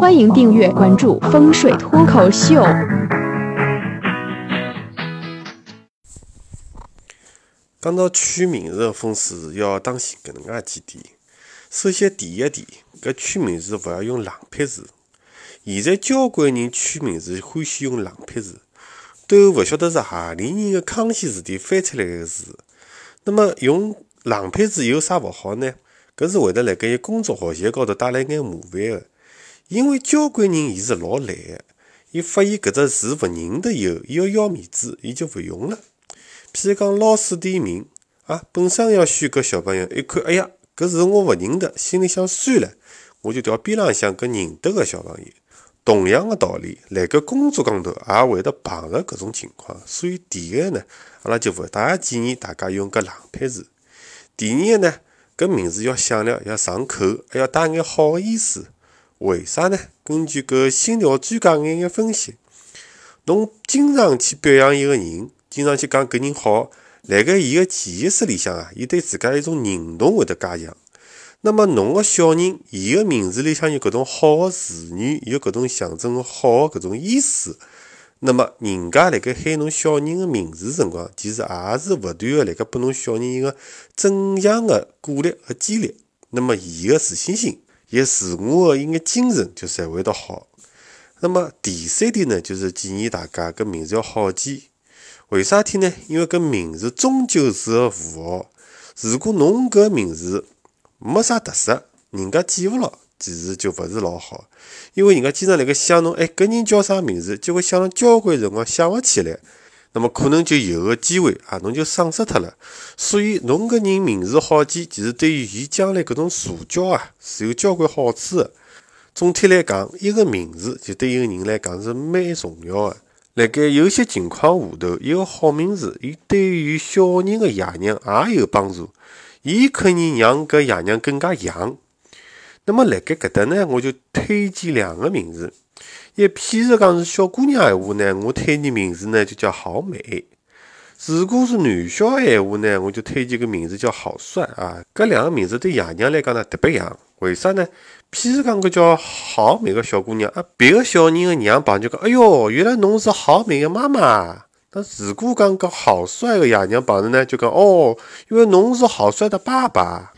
欢迎订阅关注风水脱口秀。讲到取名字的风水，要当心搿能介几点。首先，第一点，搿取名字勿要用冷僻字。现在交关人取名字欢喜用冷僻字，都勿晓得是何里人的康熙字典翻出来个字。那么用冷僻字有啥勿好呢？搿是会得辣盖伊工作学习高头带来眼麻烦个。因为交关人伊是老懒个，伊发现搿只字勿认得以后，伊要要面子，伊就勿用了。譬如讲老师点名啊，本身要选个小朋友，一看，哎呀，搿字我勿认得，心里想算了，我就调边浪向搿认得个小朋友。同样的道理，辣盖工作高头也会得碰着搿种情况。所以第一个呢，阿拉就勿大建议大家用搿冷僻字。第二个呢，搿名字要响亮，要上口，还要带眼好个意思。为啥呢？根据搿心疗专家眼眼分析，侬经常去表扬一个人。经常去讲搿人好，辣盖伊个潜意识里向啊，伊对自家一种认同会得加强。那么侬个小人，伊个名字里向有搿种好个词语，有搿种象征好个搿种意思。那么人家辣盖喊侬小人个名字辰光，其实也是勿断个辣盖拨侬小人一个正向个鼓励和激励。那么伊个自信心，伊自我个一眼精神就才会得好。那么第三点呢，就是建议大家搿名字要好记。为啥体呢？因为搿名字终究是个符号。如果侬搿名字没啥特色，人家记勿牢，其实就勿是老好。因为人家经常辣盖想侬，哎，搿人叫啥名字？结果想了交关辰光想勿起来，那么可能就有个机会啊，侬就丧失脱了。所以侬搿人名字好记，其实对于伊将来搿种社交啊是有交关好处的。总体来讲，一个名字就对一个人来讲是蛮重要的。辣盖有些情况下头，一个好名字，伊对于小人的爷娘也有帮助，伊可以让搿爷娘更加像。那么辣盖搿搭呢，我就推荐两个名字。一譬如讲是小姑娘闲话呢，我推荐名字呢就叫好美；如果是男小孩闲话呢，我就推荐个名字叫好帅啊。搿两个名字对爷娘来讲呢特别像，为啥呢？譬如讲，搿叫好美个小姑娘啊，别个小人个娘碰就讲，哎哟，原来侬是好美个妈妈。那如果讲个好帅个爷娘碰着呢，就讲，哦，因为侬是好帅的爸爸。